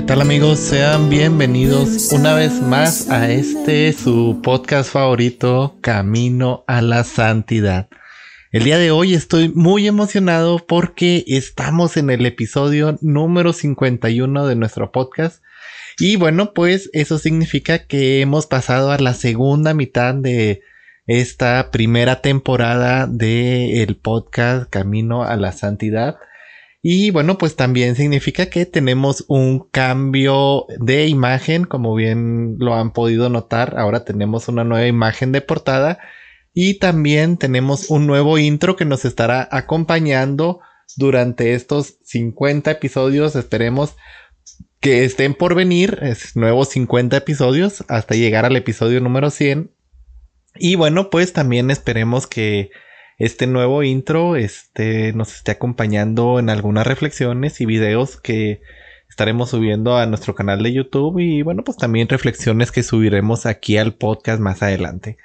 ¿Qué tal amigos? Sean bienvenidos una vez más a este su podcast favorito, Camino a la Santidad. El día de hoy estoy muy emocionado porque estamos en el episodio número 51 de nuestro podcast. Y bueno, pues eso significa que hemos pasado a la segunda mitad de esta primera temporada del podcast Camino a la Santidad. Y bueno, pues también significa que tenemos un cambio de imagen, como bien lo han podido notar. Ahora tenemos una nueva imagen de portada y también tenemos un nuevo intro que nos estará acompañando durante estos 50 episodios. Esperemos que estén por venir, es nuevos 50 episodios hasta llegar al episodio número 100. Y bueno, pues también esperemos que este nuevo intro este, nos esté acompañando en algunas reflexiones y videos que estaremos subiendo a nuestro canal de YouTube y bueno, pues también reflexiones que subiremos aquí al podcast más adelante.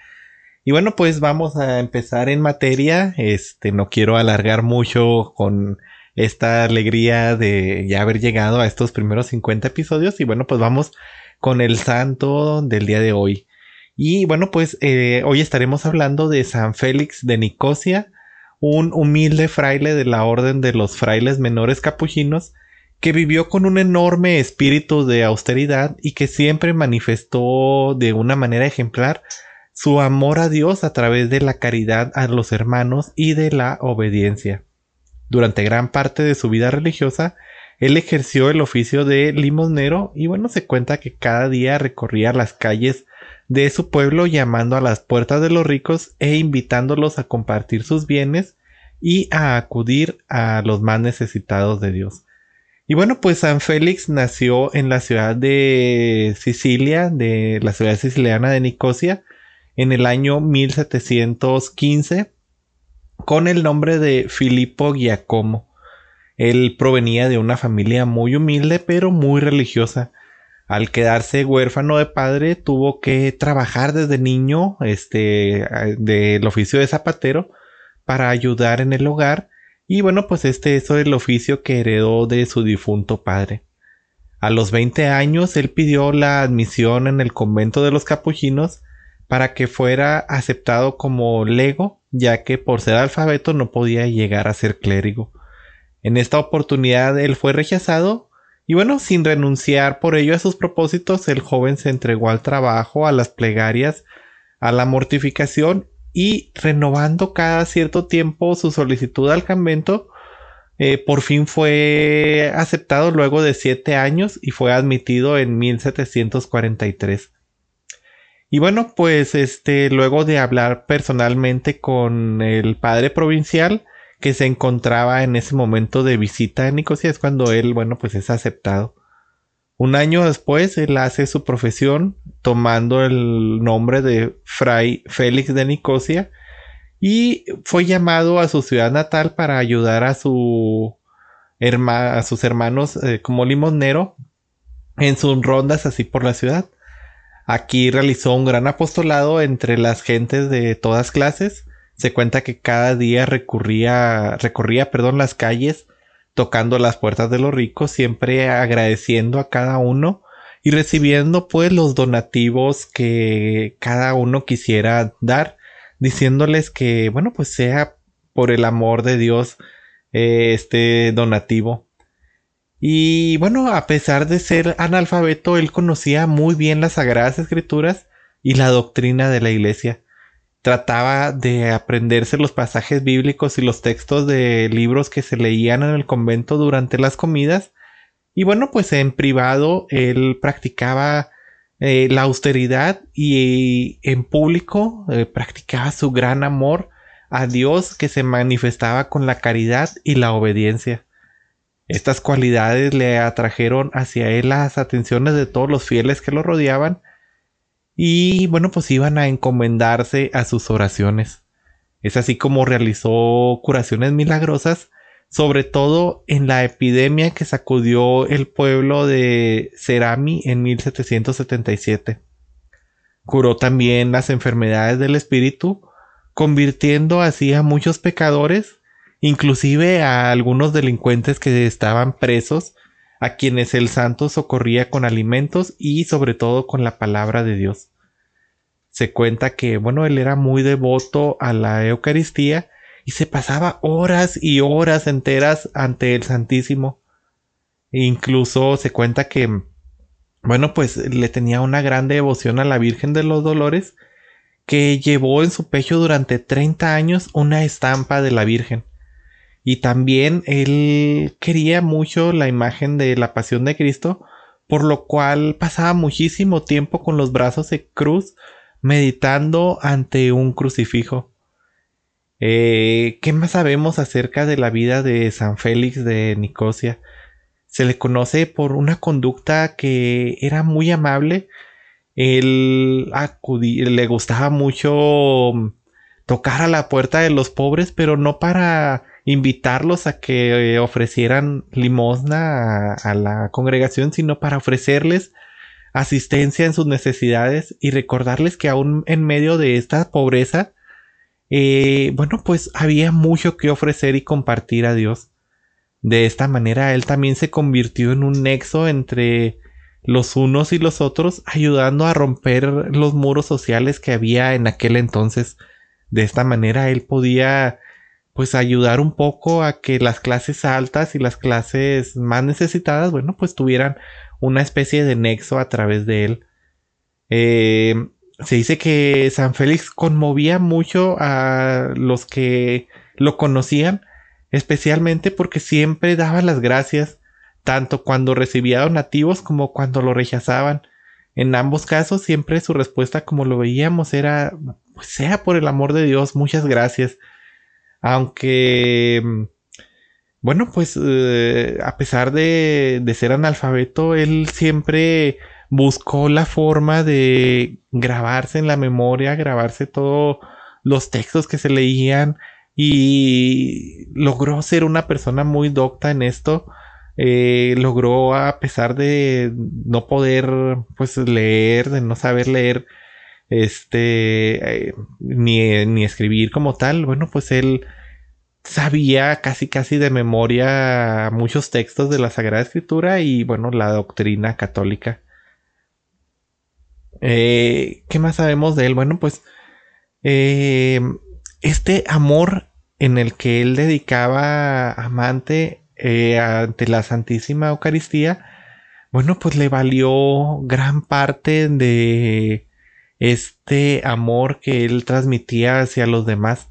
Y bueno, pues vamos a empezar en materia. Este, no quiero alargar mucho con esta alegría de ya haber llegado a estos primeros 50 episodios y bueno, pues vamos con el santo del día de hoy. Y bueno, pues eh, hoy estaremos hablando de San Félix de Nicosia, un humilde fraile de la orden de los frailes menores capuchinos, que vivió con un enorme espíritu de austeridad y que siempre manifestó de una manera ejemplar su amor a Dios a través de la caridad a los hermanos y de la obediencia. Durante gran parte de su vida religiosa, él ejerció el oficio de limosnero y bueno, se cuenta que cada día recorría las calles de su pueblo llamando a las puertas de los ricos e invitándolos a compartir sus bienes y a acudir a los más necesitados de Dios. Y bueno, pues San Félix nació en la ciudad de Sicilia, de la ciudad siciliana de Nicosia, en el año 1715, con el nombre de Filippo Giacomo. Él provenía de una familia muy humilde pero muy religiosa. Al quedarse huérfano de padre, tuvo que trabajar desde niño, este, del oficio de zapatero, para ayudar en el hogar. Y bueno, pues este es el oficio que heredó de su difunto padre. A los 20 años, él pidió la admisión en el convento de los capuchinos para que fuera aceptado como lego, ya que por ser alfabeto no podía llegar a ser clérigo. En esta oportunidad él fue rechazado, y bueno, sin renunciar por ello a sus propósitos, el joven se entregó al trabajo, a las plegarias, a la mortificación y renovando cada cierto tiempo su solicitud al convento, eh, por fin fue aceptado luego de siete años y fue admitido en 1743. Y bueno, pues este, luego de hablar personalmente con el padre provincial, que se encontraba en ese momento de visita en Nicosia es cuando él, bueno, pues es aceptado. Un año después, él hace su profesión tomando el nombre de Fray Félix de Nicosia y fue llamado a su ciudad natal para ayudar a, su a sus hermanos eh, como limonero en sus rondas así por la ciudad. Aquí realizó un gran apostolado entre las gentes de todas clases se cuenta que cada día recurría, recorría perdón, las calles tocando las puertas de los ricos, siempre agradeciendo a cada uno y recibiendo pues los donativos que cada uno quisiera dar, diciéndoles que bueno pues sea por el amor de Dios eh, este donativo. Y bueno, a pesar de ser analfabeto, él conocía muy bien las sagradas escrituras y la doctrina de la iglesia trataba de aprenderse los pasajes bíblicos y los textos de libros que se leían en el convento durante las comidas. Y bueno, pues en privado él practicaba eh, la austeridad y en público eh, practicaba su gran amor a Dios que se manifestaba con la caridad y la obediencia. Estas cualidades le atrajeron hacia él las atenciones de todos los fieles que lo rodeaban y bueno, pues iban a encomendarse a sus oraciones. Es así como realizó curaciones milagrosas, sobre todo en la epidemia que sacudió el pueblo de Cerami en 1777. Curó también las enfermedades del espíritu, convirtiendo así a muchos pecadores, inclusive a algunos delincuentes que estaban presos, a quienes el santo socorría con alimentos y sobre todo con la palabra de Dios. Se cuenta que, bueno, él era muy devoto a la Eucaristía y se pasaba horas y horas enteras ante el Santísimo. E incluso se cuenta que, bueno, pues le tenía una gran devoción a la Virgen de los Dolores que llevó en su pecho durante 30 años una estampa de la Virgen. Y también él quería mucho la imagen de la Pasión de Cristo, por lo cual pasaba muchísimo tiempo con los brazos de cruz meditando ante un crucifijo. Eh, ¿Qué más sabemos acerca de la vida de San Félix de Nicosia? Se le conoce por una conducta que era muy amable. Él le gustaba mucho tocar a la puerta de los pobres, pero no para invitarlos a que ofrecieran limosna a la congregación, sino para ofrecerles asistencia en sus necesidades y recordarles que aún en medio de esta pobreza, eh, bueno, pues había mucho que ofrecer y compartir a Dios. De esta manera, él también se convirtió en un nexo entre los unos y los otros, ayudando a romper los muros sociales que había en aquel entonces. De esta manera, él podía pues ayudar un poco a que las clases altas y las clases más necesitadas, bueno, pues tuvieran una especie de nexo a través de él. Eh, se dice que San Félix conmovía mucho a los que lo conocían, especialmente porque siempre daba las gracias, tanto cuando recibía donativos como cuando lo rechazaban. En ambos casos, siempre su respuesta, como lo veíamos, era, pues sea por el amor de Dios, muchas gracias. Aunque bueno, pues eh, a pesar de, ser analfabeto, él siempre buscó la forma de grabarse en la memoria, grabarse todos los textos que se leían y logró ser una persona muy docta en esto. Eh, logró, a pesar de no poder pues leer, de no saber leer, este, eh, ni, ni escribir como tal, bueno, pues él sabía casi casi de memoria muchos textos de la Sagrada Escritura y bueno, la doctrina católica. Eh, ¿Qué más sabemos de él? Bueno, pues eh, este amor en el que él dedicaba amante ante la Santísima Eucaristía, bueno, pues le valió gran parte de este amor que él transmitía hacia los demás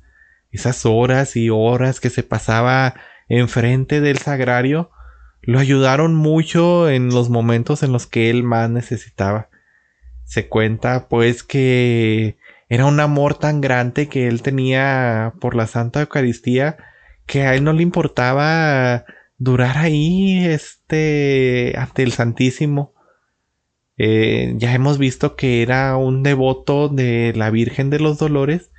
esas horas y horas que se pasaba enfrente del sagrario lo ayudaron mucho en los momentos en los que él más necesitaba. Se cuenta pues que era un amor tan grande que él tenía por la Santa Eucaristía que a él no le importaba durar ahí este ante el Santísimo. Eh, ya hemos visto que era un devoto de la Virgen de los Dolores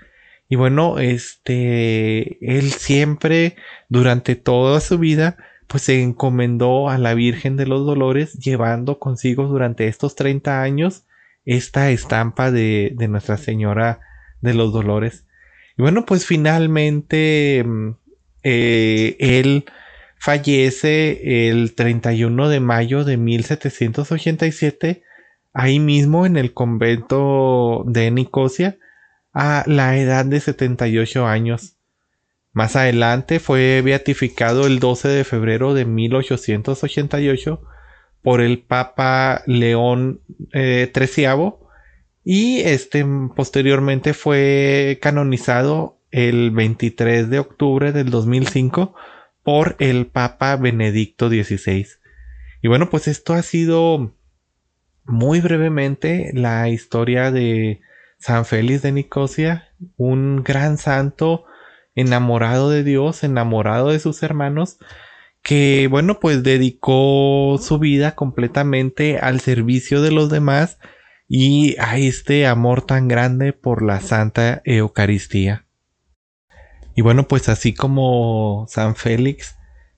y bueno, este, él siempre, durante toda su vida, pues se encomendó a la Virgen de los Dolores, llevando consigo durante estos 30 años esta estampa de, de Nuestra Señora de los Dolores. Y bueno, pues finalmente mm, eh, él fallece el 31 de mayo de 1787, ahí mismo en el convento de Nicosia, a la edad de 78 años. Más adelante fue beatificado el 12 de febrero de 1888 por el Papa León XIII eh, y este posteriormente fue canonizado el 23 de octubre del 2005 por el Papa Benedicto XVI. Y bueno, pues esto ha sido muy brevemente la historia de San Félix de Nicosia, un gran santo enamorado de Dios, enamorado de sus hermanos, que bueno, pues dedicó su vida completamente al servicio de los demás y a este amor tan grande por la Santa Eucaristía. Y bueno, pues así como San Félix,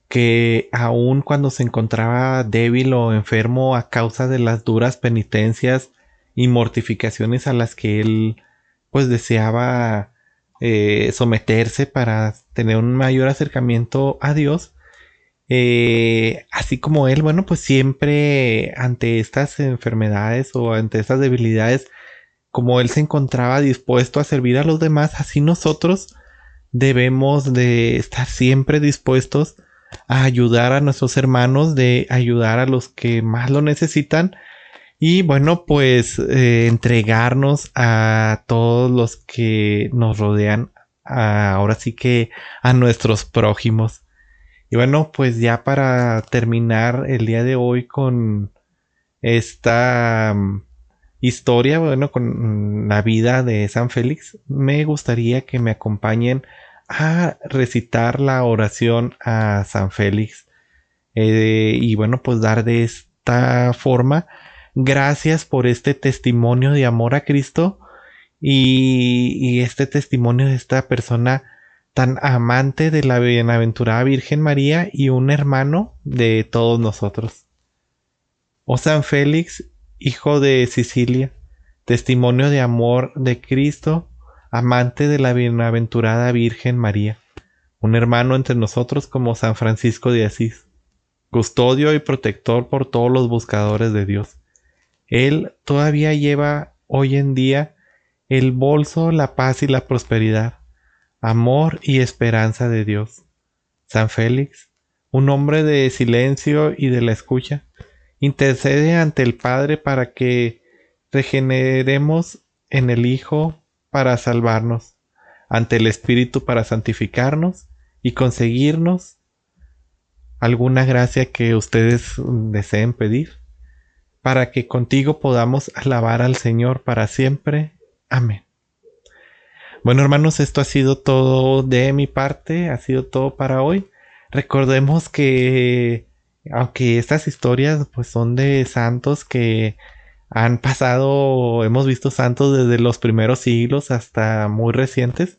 que aun cuando se encontraba débil o enfermo a causa de las duras penitencias y mortificaciones a las que él pues deseaba eh, someterse para tener un mayor acercamiento a Dios, eh, así como él, bueno, pues siempre ante estas enfermedades o ante estas debilidades, como él se encontraba dispuesto a servir a los demás, así nosotros debemos de estar siempre dispuestos a ayudar a nuestros hermanos, de ayudar a los que más lo necesitan y bueno, pues eh, entregarnos a todos los que nos rodean, ahora sí que a nuestros prójimos. Y bueno, pues ya para terminar el día de hoy con esta mm, historia, bueno, con la vida de San Félix, me gustaría que me acompañen a recitar la oración a San Félix. Eh, y bueno, pues dar de esta forma gracias por este testimonio de amor a Cristo y, este testimonio de esta persona tan amante de la bienaventurada Virgen María y un hermano de todos nosotros. Oh San Félix, hijo de Sicilia, testimonio de amor de Cristo, amante de la bienaventurada Virgen María, un hermano entre nosotros como San Francisco de Asís, custodio y protector por todos los buscadores de Dios. Él todavía lleva hoy en día el bolso, la paz y la prosperidad, amor y esperanza de Dios. San Félix, un hombre de silencio y de la escucha, intercede ante el Padre para que regeneremos en el Hijo para salvarnos, ante el Espíritu para santificarnos y conseguirnos alguna gracia que ustedes deseen pedir, para que contigo podamos alabar al Señor para siempre. Amén. Bueno hermanos, esto ha sido todo de mi parte, ha sido todo para hoy. Recordemos que aunque estas historias pues son de santos que han pasado, hemos visto santos desde los primeros siglos hasta muy recientes.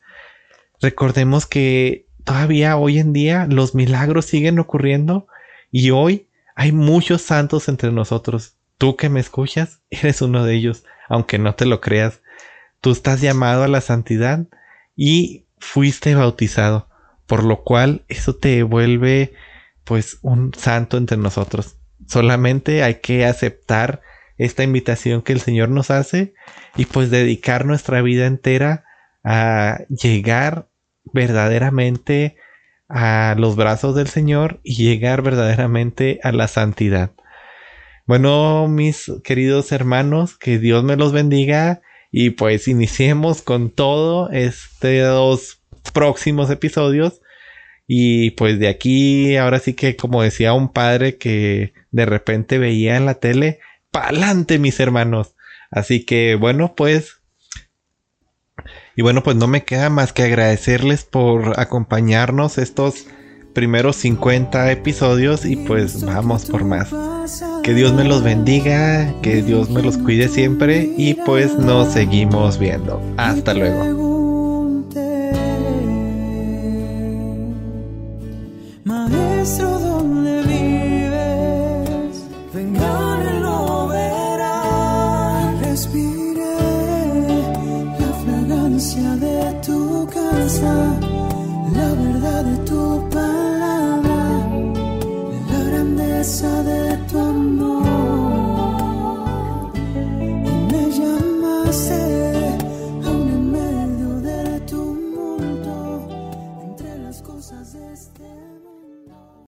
Recordemos que todavía hoy en día los milagros siguen ocurriendo y hoy hay muchos santos entre nosotros. Tú que me escuchas, eres uno de ellos, aunque no te lo creas. Tú estás llamado a la santidad y fuiste bautizado, por lo cual eso te vuelve pues un santo entre nosotros. Solamente hay que aceptar esta invitación que el Señor nos hace y pues dedicar nuestra vida entera a llegar verdaderamente a los brazos del Señor y llegar verdaderamente a la santidad. Bueno, mis queridos hermanos, que Dios me los bendiga y pues iniciemos con todo estos próximos episodios y pues de aquí ahora sí que como decía un padre que de repente veía en la tele pa'lante, mis hermanos. Así que bueno, pues. Y bueno, pues no me queda más que agradecerles por acompañarnos estos primeros 50 episodios y pues vamos por más. Que Dios me los bendiga, que Dios me los cuide siempre y pues nos seguimos viendo. Hasta luego. La